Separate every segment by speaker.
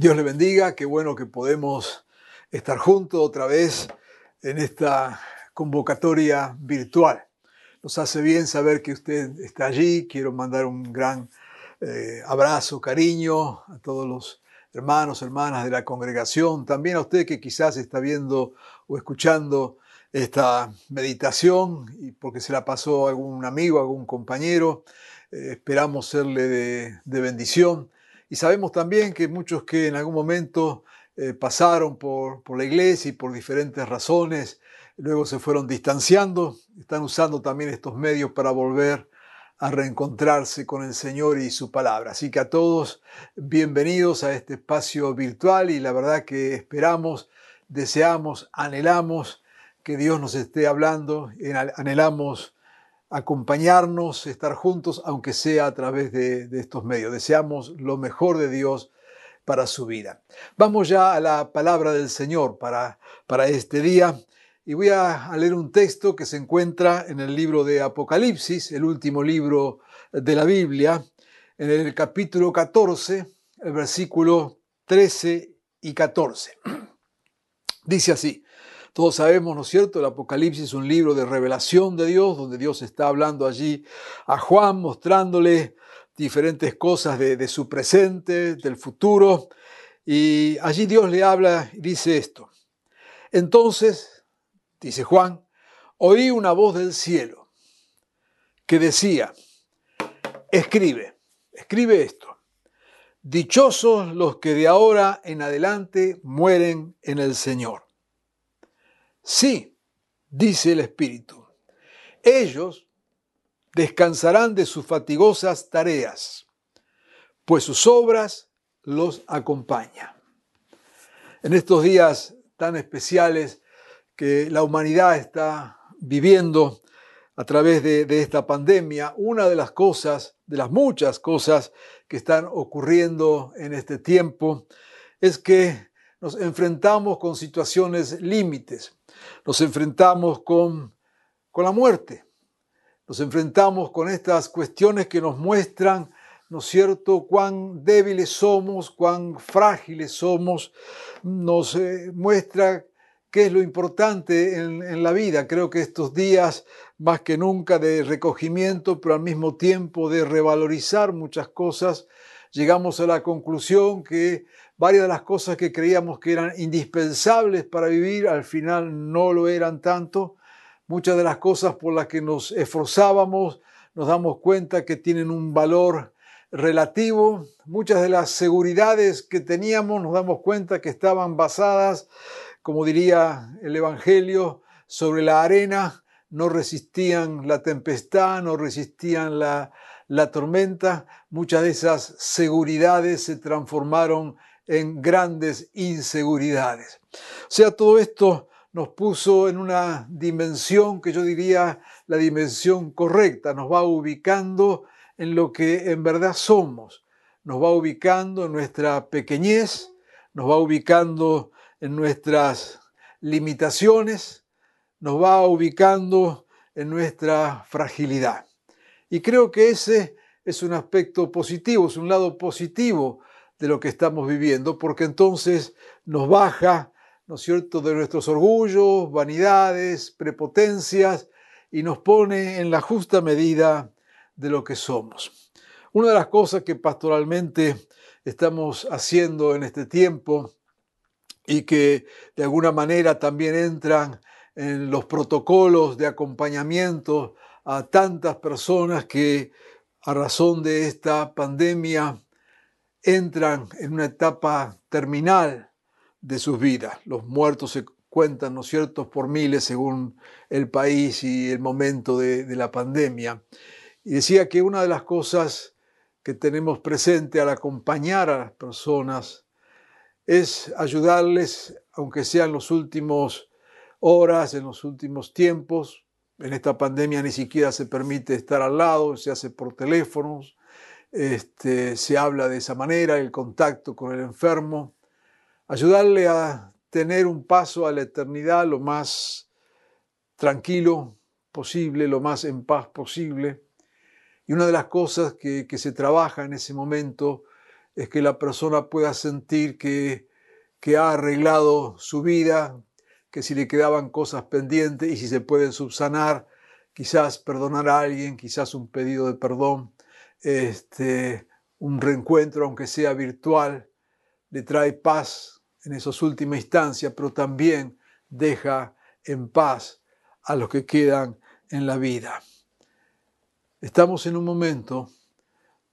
Speaker 1: Dios
Speaker 2: le bendiga, qué bueno que podemos estar juntos otra vez en esta convocatoria virtual. Nos hace bien saber que usted está allí. Quiero mandar un gran eh, abrazo, cariño a todos los hermanos, hermanas de la congregación, también a usted que quizás está viendo o escuchando esta meditación y porque se la pasó algún amigo, algún compañero. Eh, esperamos serle de bendición. Y sabemos también que muchos que en algún momento eh, pasaron por, por la iglesia y por diferentes razones, luego se fueron distanciando, están usando también estos medios para volver a reencontrarse con el Señor y su palabra. Así que a todos, bienvenidos a este espacio virtual y la verdad que esperamos, deseamos, anhelamos que Dios nos esté hablando, anhelamos acompañarnos, estar juntos, aunque sea a través de, estos medios. Deseamos lo mejor de Dios para su vida. Vamos ya a la palabra del Señor para, para este día y voy a, leer un texto que se encuentra en el libro de Apocalipsis, el último libro de la Biblia, en el capítulo 14, el versículo 13 y 14. Dice así, todos sabemos, ¿no es cierto? El Apocalipsis es un libro de revelación de Dios, donde Dios está hablando allí a Juan, mostrándole diferentes cosas de, de, su presente, del futuro. Y allí Dios le habla y dice esto. Entonces, dice Juan, oí una voz del cielo que decía, escribe, escribe esto. Dichosos los que de ahora en adelante mueren en el Señor. Sí, dice el Espíritu, ellos descansarán de sus fatigosas tareas, pues sus obras los acompañan. En estos días tan especiales que la humanidad está viviendo a través de, de, esta pandemia, una de las cosas, de las muchas cosas que están ocurriendo en este tiempo, es que nos enfrentamos con situaciones límites, nos enfrentamos con, con la muerte, nos enfrentamos con estas cuestiones que nos muestran, ¿no es cierto?, cuán débiles somos, cuán frágiles somos, nos eh, muestra qué es lo importante en, en, la vida. Creo que estos días, más que nunca, de recogimiento, pero al mismo tiempo de revalorizar muchas cosas, llegamos a la conclusión que varias de las cosas que creíamos que eran indispensables para vivir, al final no lo eran tanto Muchas de las cosas por las que nos esforzábamos nos damos cuenta que tienen un valor relativo. Muchas de las seguridades que teníamos nos damos cuenta que estaban basadas, como diría el Evangelio, sobre la arena, no resistían la tempestad, no resistían la, la tormenta. Muchas de esas seguridades se transformaron en grandes inseguridades. O sea, todo esto nos puso en una dimensión que yo diría la dimensión correcta, nos va ubicando en lo que en verdad somos, nos va ubicando en nuestra pequeñez, nos va ubicando en nuestras limitaciones, nos va ubicando en nuestra fragilidad. Y creo que ese es un aspecto positivo, es un lado positivo de lo que estamos viviendo, porque entonces nos baja ¿no es cierto?, de nuestros orgullos, vanidades, prepotencias y nos pone en la justa medida de lo que somos. Una de las cosas que pastoralmente estamos haciendo en este tiempo y que de alguna manera también entran en los protocolos de acompañamiento a tantas personas que a razón de esta pandemia entran en una etapa terminal de sus vidas. Los muertos se cuentan, ¿no es por miles según el país y el momento de, de la pandemia. Y decía que una de las cosas que tenemos presente al acompañar a las personas es ayudarles, aunque sea en los últimos horas, en los últimos tiempos. En esta pandemia ni siquiera se permite estar al lado, se hace por teléfonos, este, se habla de esa manera, el contacto con el enfermo. Ayudarle a tener un paso a la eternidad lo más tranquilo posible, lo más en paz posible. Y una de las cosas que, se trabaja en ese momento es que la persona pueda sentir que, que ha arreglado su vida, que si le quedaban cosas pendientes y si se pueden subsanar, quizás perdonar a alguien, quizás un pedido de perdón, este, un reencuentro, aunque sea virtual, le trae paz en esas últimas instancias, pero también deja en paz a los que quedan en la vida. Estamos en un momento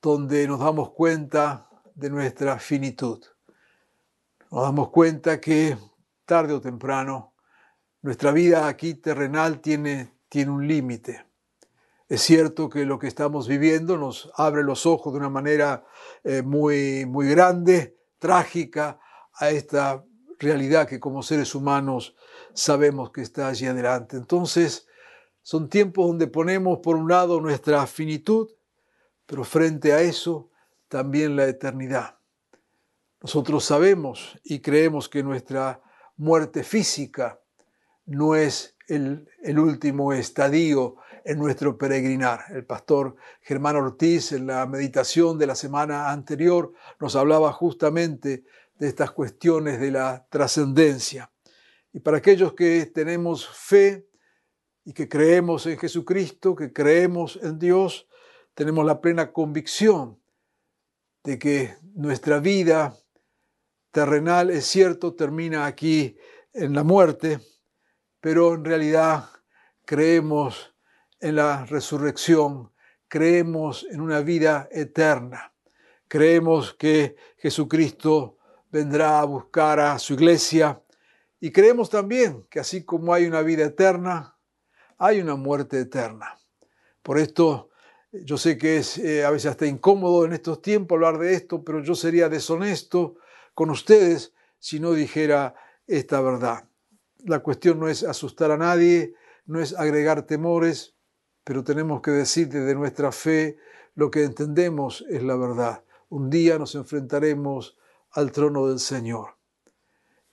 Speaker 2: donde nos damos cuenta de nuestra finitud. Nos damos cuenta que tarde o temprano nuestra vida aquí terrenal tiene, tiene un límite. Es cierto que lo que estamos viviendo nos abre los ojos de una manera eh, muy, muy grande, trágica, a esta realidad que como seres humanos sabemos que está allí adelante. Entonces, son tiempos donde ponemos por un lado nuestra finitud, pero frente a eso también la eternidad. Nosotros sabemos y creemos que nuestra muerte física no es el, el, último estadio en nuestro peregrinar. El pastor Germán Ortiz en la meditación de la semana anterior nos hablaba justamente de estas cuestiones de la trascendencia. Y para aquellos que tenemos fe y que creemos en Jesucristo, que creemos en Dios, tenemos la plena convicción de que nuestra vida terrenal, es cierto, termina aquí en la muerte, pero en realidad creemos en la resurrección, creemos en una vida eterna, creemos que Jesucristo vendrá a buscar a su iglesia y creemos también que así como hay una vida eterna, hay una muerte eterna. Por esto yo sé que es eh, a veces hasta incómodo en estos tiempos hablar de esto, pero yo sería deshonesto con ustedes si no dijera esta verdad. La cuestión no es asustar a nadie, no es agregar temores, pero tenemos que decir desde nuestra fe lo que entendemos es la verdad. Un día nos enfrentaremos al trono del Señor.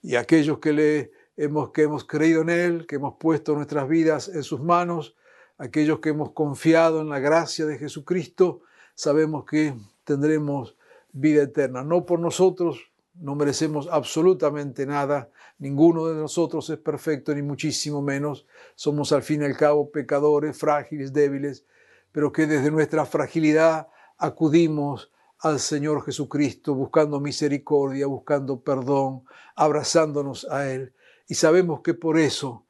Speaker 2: Y aquellos que le hemos, que hemos creído en Él, que hemos puesto nuestras vidas en sus manos, aquellos que hemos confiado en la gracia de Jesucristo, sabemos que tendremos vida eterna. No por nosotros, no merecemos absolutamente nada, ninguno de nosotros es perfecto, ni muchísimo menos. Somos al fin y al cabo pecadores, frágiles, débiles, pero que desde nuestra fragilidad acudimos al Señor Jesucristo, buscando misericordia, buscando perdón, abrazándonos a Él. Y sabemos que por eso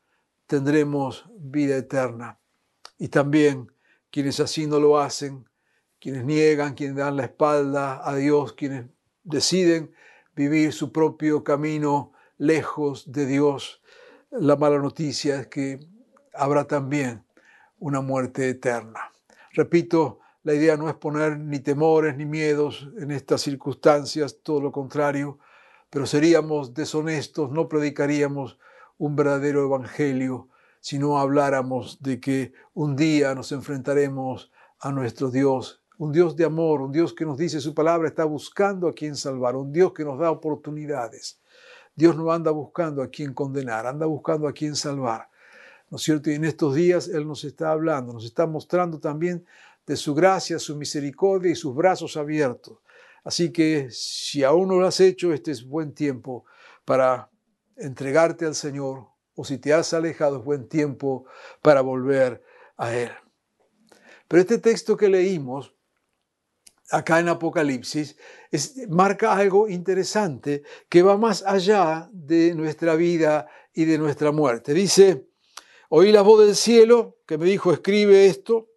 Speaker 2: tendremos vida eterna y también quienes así no lo hacen, quienes niegan, quienes dan la espalda a Dios, quienes deciden vivir su propio camino lejos de Dios. La mala noticia es que habrá también una muerte eterna. Repito, la idea no es poner ni temores ni miedos en estas circunstancias, todo lo contrario, pero seríamos deshonestos, no predicaríamos un verdadero evangelio si no habláramos de que un día nos enfrentaremos a nuestro Dios, un Dios de amor, un Dios que nos dice su palabra está buscando a quien salvar, un Dios que nos da oportunidades. Dios no anda buscando a quien condenar, anda buscando a quien salvar. ¿No es cierto? Y en estos días Él nos está hablando, nos está mostrando también de su gracia, su misericordia y sus brazos abiertos. Así que si aún no lo has hecho, este es buen tiempo para entregarte al Señor, o si te has alejado es buen tiempo para volver a Él. Pero este texto que leímos acá en Apocalipsis marca algo interesante que va más allá de nuestra vida y de nuestra muerte. Dice, oí la voz del cielo que me dijo, escribe esto,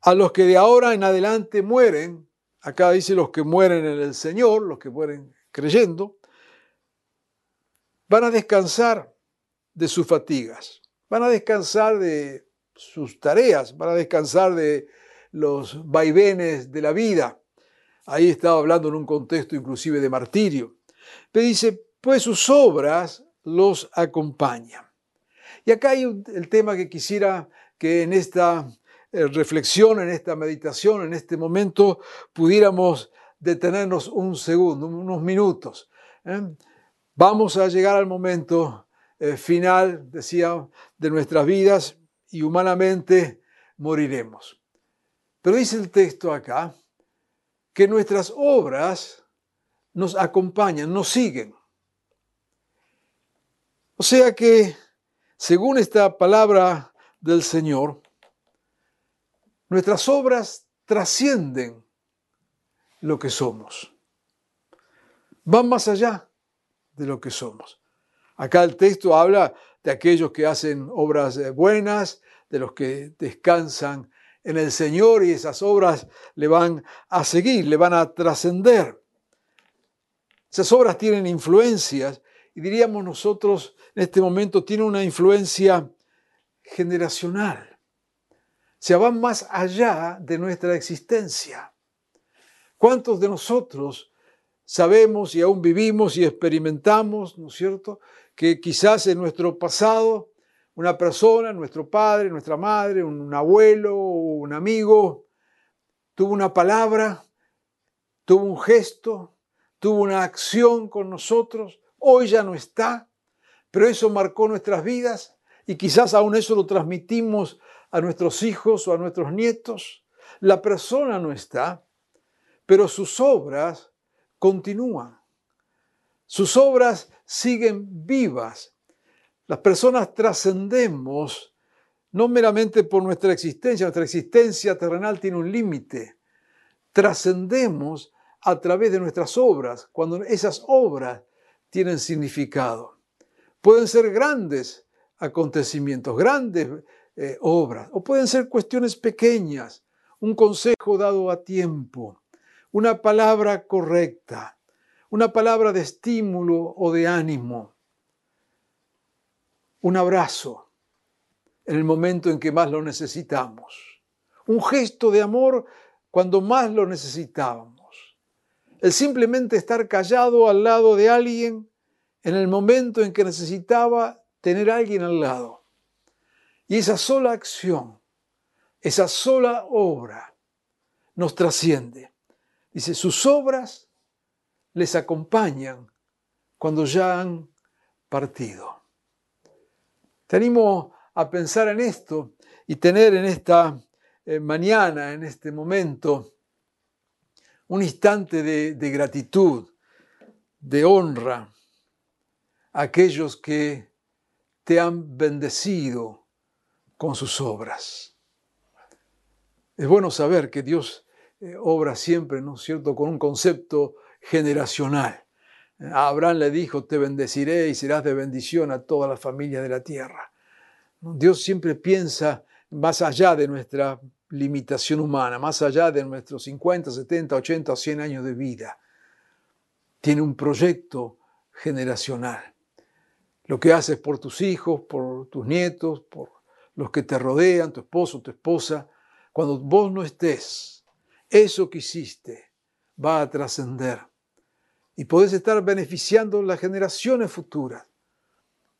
Speaker 2: a los que de ahora en adelante mueren, acá dice los que mueren en el Señor, los que mueren creyendo, van a descansar de sus fatigas, van a descansar de sus tareas, van a descansar de los vaivenes de la vida. Ahí estaba hablando en un contexto inclusive de martirio. Pero dice, pues sus obras los acompañan. Y acá hay el tema que quisiera que en esta eh, reflexión, en esta meditación, en este momento, pudiéramos detenernos un segundo, unos minutos. ¿eh? Vamos a llegar al momento eh, final, decía, de nuestras vidas y humanamente moriremos. Pero dice el texto acá que nuestras obras nos acompañan, nos siguen. O sea que, según esta palabra del Señor, nuestras obras trascienden lo que somos. Van más allá de lo que somos. Acá el texto habla de aquellos que hacen obras eh, buenas, de los que descansan en el Señor y esas obras le van a seguir, le van a trascender. Esas obras tienen influencias y diríamos nosotros en este momento tienen una influencia generacional. Se van más allá de nuestra existencia. ¿Cuántos de nosotros sabemos y aún vivimos y experimentamos, ¿no es cierto?, que quizás en nuestro pasado una persona, nuestro padre, nuestra madre, un abuelo, un amigo, tuvo una palabra, tuvo un gesto, tuvo una acción con nosotros, hoy ya no está, pero eso marcó nuestras vidas y quizás aún eso lo transmitimos a nuestros hijos o a nuestros nietos. La persona no está, pero sus obras continúan. Sus obras siguen vivas. Las personas trascendemos no meramente por nuestra existencia, nuestra existencia terrenal tiene un límite. Trascendemos a través de nuestras obras, cuando esas obras tienen significado. Pueden ser grandes acontecimientos, grandes eh, obras, o pueden ser cuestiones pequeñas, un consejo dado a tiempo, una palabra correcta, una palabra de estímulo o de ánimo, un abrazo en el momento en que más lo necesitamos, un gesto de amor cuando más lo necesitábamos, el simplemente estar callado al lado de alguien en el momento en que necesitaba tener a alguien al lado. Y esa sola acción, esa sola obra nos trasciende. Dice, sus obras les acompañan cuando ya han partido. Te animo a pensar en esto y tener en esta eh, mañana, en este momento, un instante de, de gratitud, de honra a aquellos que te han bendecido con sus obras. Es bueno saber que Dios eh, obra siempre, ¿no es cierto?, con un concepto generacional. A Abraham le dijo, te bendeciré y serás de bendición a toda la familia de la tierra. Dios siempre piensa más allá de nuestra limitación humana, más allá de nuestros 50, 70, 80 o 100 años de vida. Tiene un proyecto generacional. Lo que haces por tus hijos, por tus nietos, por los que te rodean, tu esposo, tu esposa, cuando vos no estés, eso que hiciste va a trascender y podés estar beneficiando las generaciones futuras.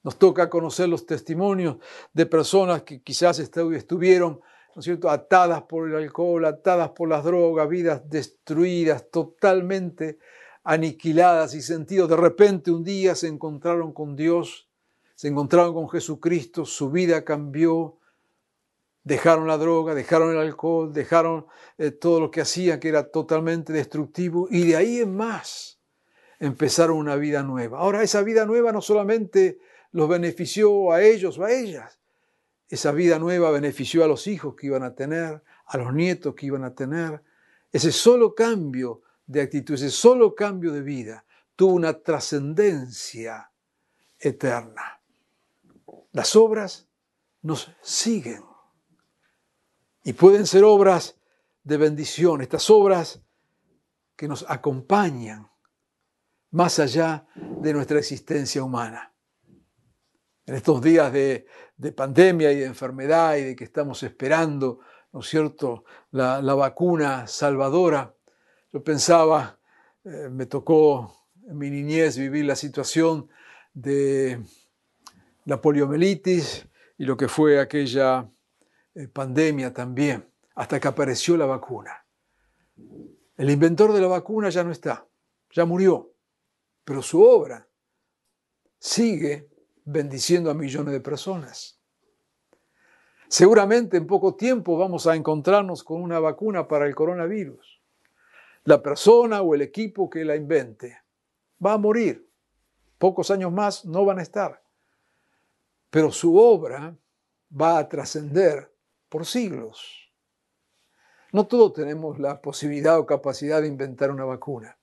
Speaker 2: Nos toca conocer los testimonios de personas que quizás estuvieron ¿no es cierto? atadas por el alcohol, atadas por las drogas, vidas destruidas, totalmente aniquiladas y sentidos. De repente un día se encontraron con Dios, se encontraron con Jesucristo, su vida cambió, dejaron la droga, dejaron el alcohol, dejaron eh, todo lo que hacían que era totalmente destructivo y de ahí en más empezaron una vida nueva. Ahora esa vida nueva no solamente los benefició a ellos o a ellas, esa vida nueva benefició a los hijos que iban a tener, a los nietos que iban a tener. Ese solo cambio de actitud, ese solo cambio de vida tuvo una trascendencia eterna. Las obras nos siguen. Y pueden ser obras de bendición, estas obras que nos acompañan más allá de nuestra existencia humana. En estos días de, de pandemia y de enfermedad y de que estamos esperando, ¿no es cierto?, la, la vacuna salvadora. Yo pensaba, eh, me tocó en mi niñez vivir la situación de la poliomielitis y lo que fue aquella eh, pandemia también, hasta que apareció la vacuna. El inventor de la vacuna ya no está, ya murió, pero su obra sigue bendiciendo a millones de personas. Seguramente en poco tiempo vamos a encontrarnos con una vacuna para el coronavirus. La persona o el equipo que la invente va a morir. Pocos años más no van a estar. Pero su obra va a trascender por siglos. No todos tenemos la posibilidad o capacidad de inventar una vacuna,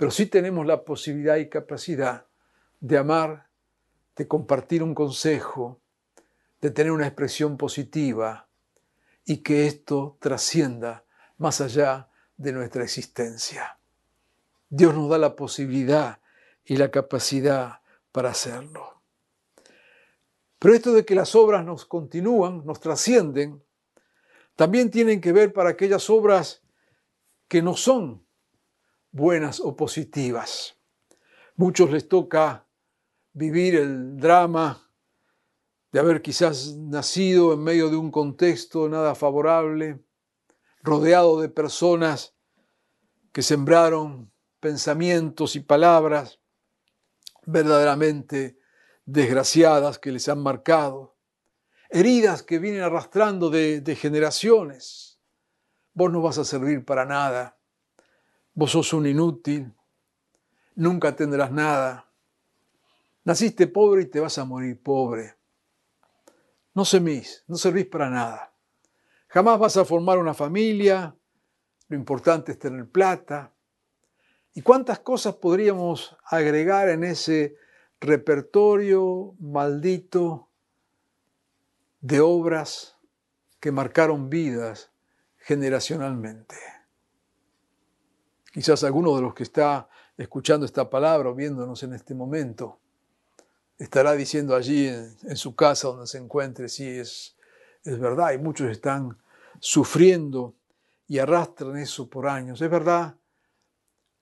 Speaker 2: pero sí tenemos la posibilidad y capacidad de amar, de compartir un consejo, de tener una expresión positiva y que esto trascienda más allá de nuestra existencia. Dios nos da la posibilidad y la capacidad para hacerlo. Pero esto de que las obras nos continúan, nos trascienden, también tienen que ver para aquellas obras que no son buenas o positivas. Muchos les toca vivir el drama de haber quizás nacido en medio de un contexto nada favorable, rodeado de personas que sembraron pensamientos y palabras verdaderamente desgraciadas que les han marcado, heridas que vienen arrastrando de, de generaciones. Vos no vas a servir para nada, vos sos un inútil, nunca tendrás nada. Naciste pobre y te vas a morir pobre. No semís, no servís para nada. Jamás vas a formar una familia, lo importante es tener plata. ¿Y cuántas cosas podríamos agregar en ese repertorio maldito de obras que marcaron vidas generacionalmente? Quizás alguno de los que está escuchando esta palabra o viéndonos en este momento estará diciendo allí en, su casa donde se encuentre, sí, es, es verdad, y muchos están sufriendo y arrastran eso por años. Es verdad,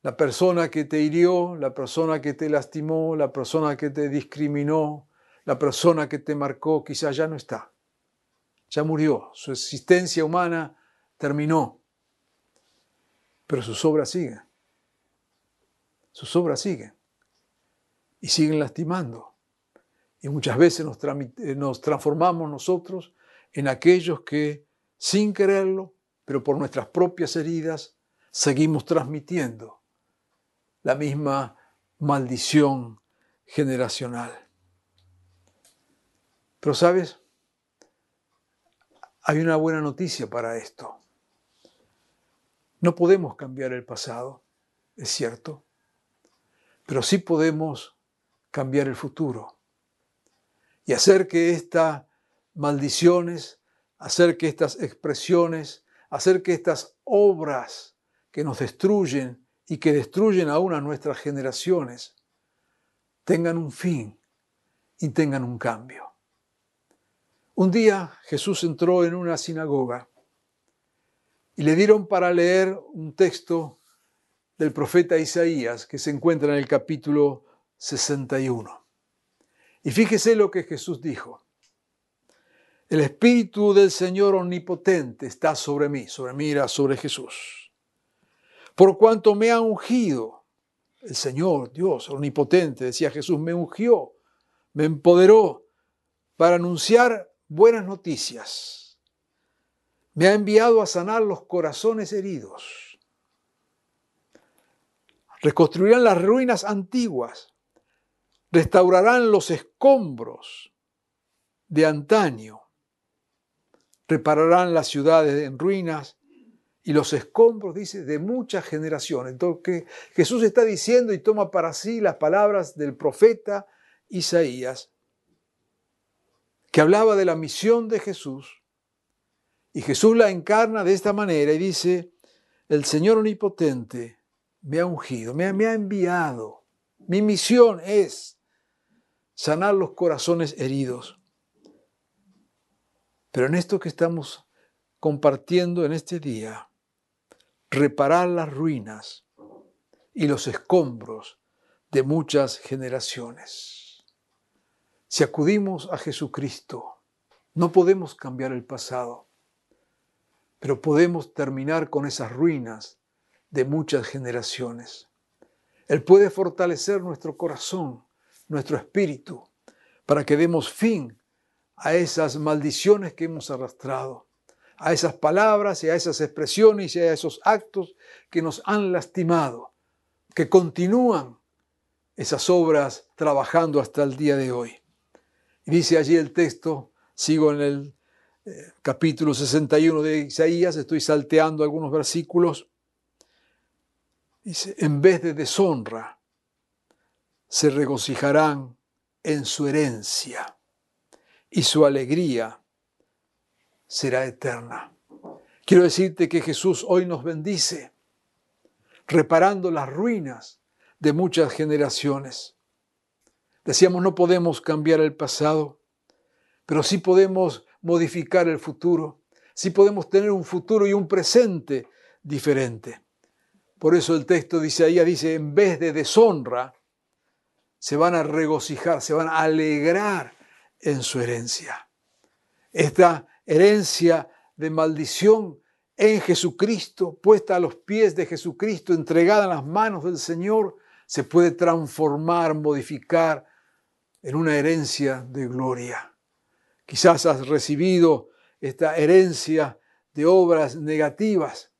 Speaker 2: la persona que te hirió, la persona que te lastimó, la persona que te discriminó, la persona que te marcó, quizás ya no está. Ya murió, su existencia humana terminó. Pero sus obras siguen. Sus obras siguen. Y siguen lastimando. Y muchas veces nos, eh, nos transformamos nosotros en aquellos que, sin quererlo, pero por nuestras propias heridas, seguimos transmitiendo la misma maldición generacional. Pero sabes, hay una buena noticia para esto. No podemos cambiar el pasado, es cierto, pero sí podemos cambiar el futuro y hacer que estas maldiciones, hacer que estas expresiones, hacer que estas obras que nos destruyen y que destruyen aún a nuestras generaciones tengan un fin y tengan un cambio. Un día Jesús entró en una sinagoga y le dieron para leer un texto del profeta Isaías que se encuentra en el capítulo 61. Y fíjese lo que Jesús dijo. El Espíritu del Señor Omnipotente está sobre mí, sobre mí era sobre Jesús. Por cuanto me ha ungido, el Señor, Dios Omnipotente, decía Jesús, me ungió, me empoderó para anunciar buenas noticias. Me ha enviado a sanar los corazones heridos. Reconstruirán las ruinas antiguas restaurarán los escombros de antaño, repararán las ciudades en ruinas y los escombros, dice, de muchas generaciones. Entonces, Jesús está diciendo y toma para sí las palabras del profeta Isaías, que hablaba de la misión de Jesús, y Jesús la encarna de esta manera y dice, el Señor Omnipotente me ha ungido, me ha, me ha enviado. Mi misión es sanar los corazones heridos. Pero en esto que estamos compartiendo en este día, reparar las ruinas y los escombros de muchas generaciones. Si acudimos a Jesucristo, no podemos cambiar el pasado, pero podemos terminar con esas ruinas de muchas generaciones. Él puede fortalecer nuestro corazón, nuestro espíritu, para que demos fin a esas maldiciones que hemos arrastrado, a esas palabras y a esas expresiones y a esos actos que nos han lastimado, que continúan esas obras trabajando hasta el día de hoy. Y dice allí el texto, sigo en el capítulo 61 de Isaías, estoy salteando algunos versículos. Dice, en vez de deshonra, se regocijarán en su herencia y su alegría será eterna. Quiero decirte que Jesús hoy nos bendice, reparando las ruinas de muchas generaciones. Decíamos, no podemos cambiar el pasado, pero sí podemos modificar el futuro, sí podemos tener un futuro y un presente diferente. Por eso el texto dice ahí, dice, en vez de deshonra, se van a regocijar, se van a alegrar en su herencia. Esta herencia de maldición en Jesucristo, puesta a los pies de Jesucristo, entregada en las manos del Señor, se puede transformar, modificar en una herencia de gloria. Quizás has recibido esta herencia de obras negativas,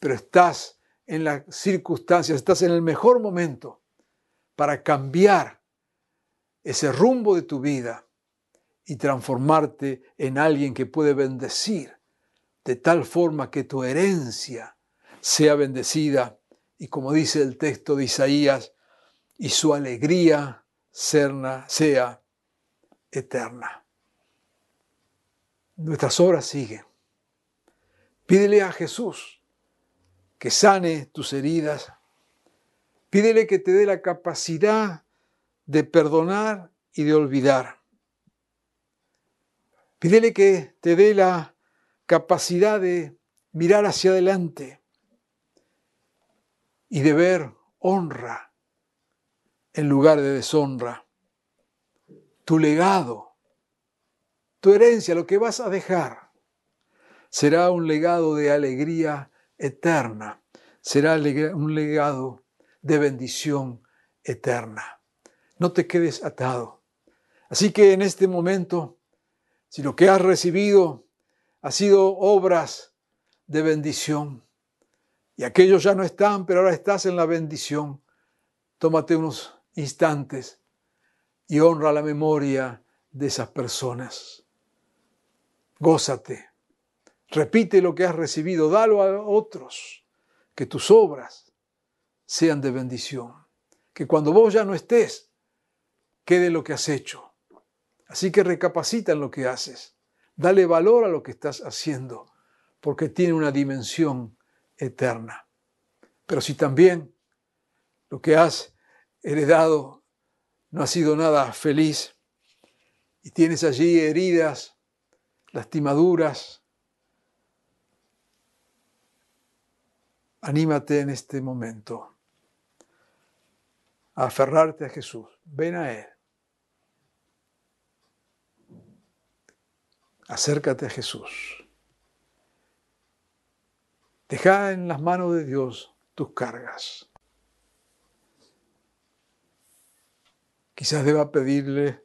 Speaker 2: pero estás en las circunstancias, estás en el mejor momento para cambiar ese rumbo de tu vida y transformarte en alguien que puede bendecir de tal forma que tu herencia sea bendecida. Y como dice el texto de Isaías, y su alegría sea eterna nuestras obras siguen. Pídele a Jesús que sane tus heridas. Pídele que te dé la capacidad de perdonar y de olvidar. Pídele que te dé la capacidad de mirar hacia adelante y de ver honra en lugar de deshonra. Tu legado tu herencia, lo que vas a dejar, será un legado de alegría eterna, será un legado de bendición eterna. No te quedes atado. Así que en este momento, si lo que has recibido ha sido obras de bendición, y aquellos ya no están, pero ahora estás en la bendición, tómate unos instantes y honra la memoria de esas personas gózate, repite lo que has recibido, dalo a otros, que tus obras sean de bendición, que cuando vos ya no estés, quede lo que has hecho. Así que recapacita en lo que haces, dale valor a lo que estás haciendo, porque tiene una dimensión eterna. Pero si también lo que has heredado no ha sido nada feliz y tienes allí heridas lastimaduras. Anímate en este momento a aferrarte a Jesús. Ven a Él. Acércate a Jesús. Deja en las manos de Dios tus cargas. Quizás deba pedirle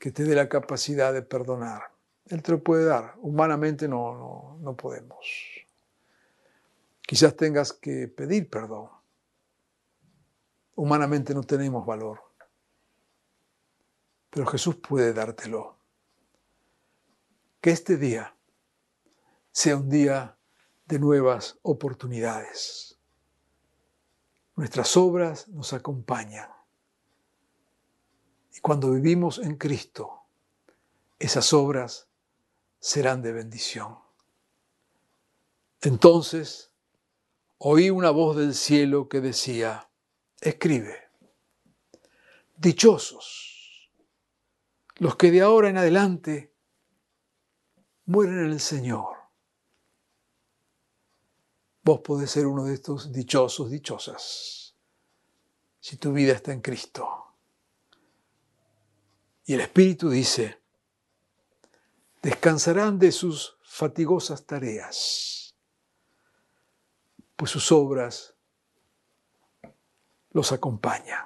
Speaker 2: que te dé la capacidad de perdonar. Él te lo puede dar. Humanamente no, no, podemos. Quizás tengas que pedir perdón. Humanamente no tenemos valor. Pero Jesús puede dártelo. Que este día sea un día de nuevas oportunidades. Nuestras obras nos acompañan. Y cuando vivimos en Cristo, esas obras serán de bendición. Entonces oí una voz del cielo que decía, escribe, dichosos los que de ahora en adelante mueren en el Señor. Vos podés ser uno de estos dichosos, dichosas, si tu vida está en Cristo. Y el Espíritu dice, descansarán de sus fatigosas tareas, pues sus obras los acompañan.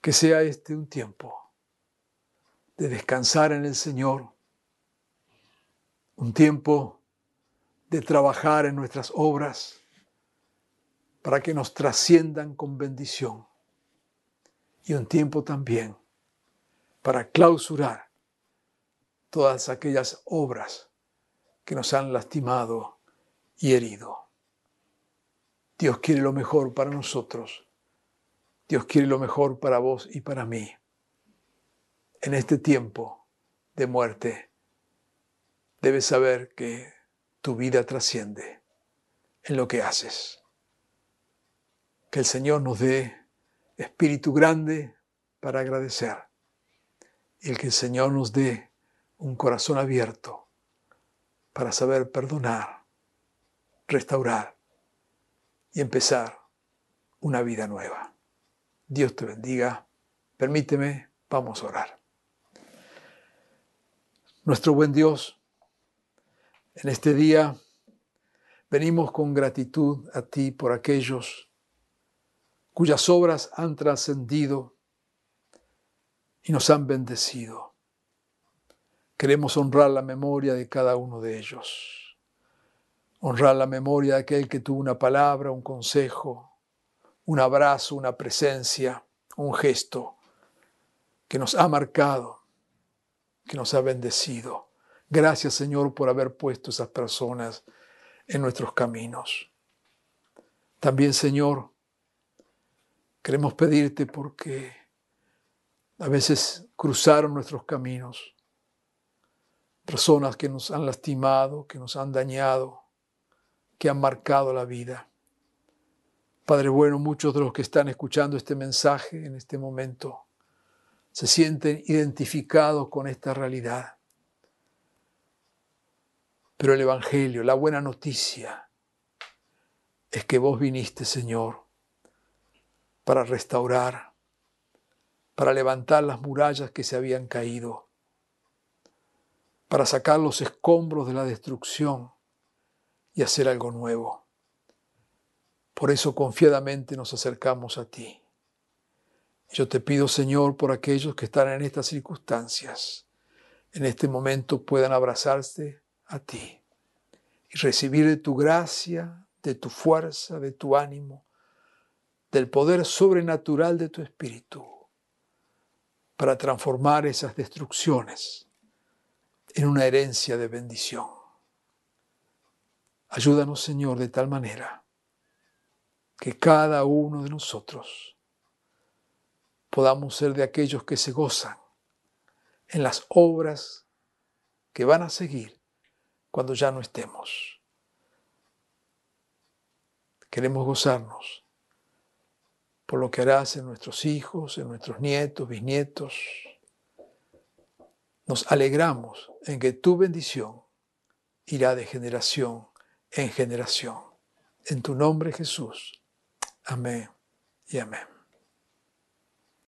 Speaker 2: Que sea este un tiempo de descansar en el Señor, un tiempo de trabajar en nuestras obras para que nos trasciendan con bendición y un tiempo también para clausurar todas aquellas obras que nos han lastimado y herido. Dios quiere lo mejor para nosotros. Dios quiere lo mejor para vos y para mí. En este tiempo de muerte, debes saber que tu vida trasciende en lo que haces. Que el Señor nos dé espíritu grande para agradecer. Y el que el Señor nos dé un corazón abierto para saber perdonar, restaurar y empezar una vida nueva. Dios te bendiga. Permíteme, vamos a orar. Nuestro buen Dios, en este día venimos con gratitud a ti por aquellos cuyas obras han trascendido y nos han bendecido. Queremos honrar la memoria de cada uno de ellos. Honrar la memoria de aquel que tuvo una palabra, un consejo, un abrazo, una presencia, un gesto que nos ha marcado, que nos ha bendecido. Gracias Señor por haber puesto esas personas en nuestros caminos. También Señor, queremos pedirte porque a veces cruzaron nuestros caminos personas que nos han lastimado, que nos han dañado, que han marcado la vida. Padre bueno, muchos de los que están escuchando este mensaje en este momento se sienten identificados con esta realidad. Pero el Evangelio, la buena noticia, es que vos viniste, Señor, para restaurar, para levantar las murallas que se habían caído, para sacar los escombros de la destrucción y hacer algo nuevo. Por eso confiadamente nos acercamos a ti. Yo te pido, Señor, por aquellos que están en estas circunstancias, en este momento puedan abrazarse a ti y recibir de tu gracia, de tu fuerza, de tu ánimo, del poder sobrenatural de tu espíritu, para transformar esas destrucciones en una herencia de bendición. Ayúdanos, Señor, de tal manera que cada uno de nosotros podamos ser de aquellos que se gozan en las obras que van a seguir cuando ya no estemos. Queremos gozarnos por lo que harás en nuestros hijos, en nuestros nietos, bisnietos. Nos alegramos en que tu bendición irá de generación en generación. En tu nombre Jesús. Amén y amén.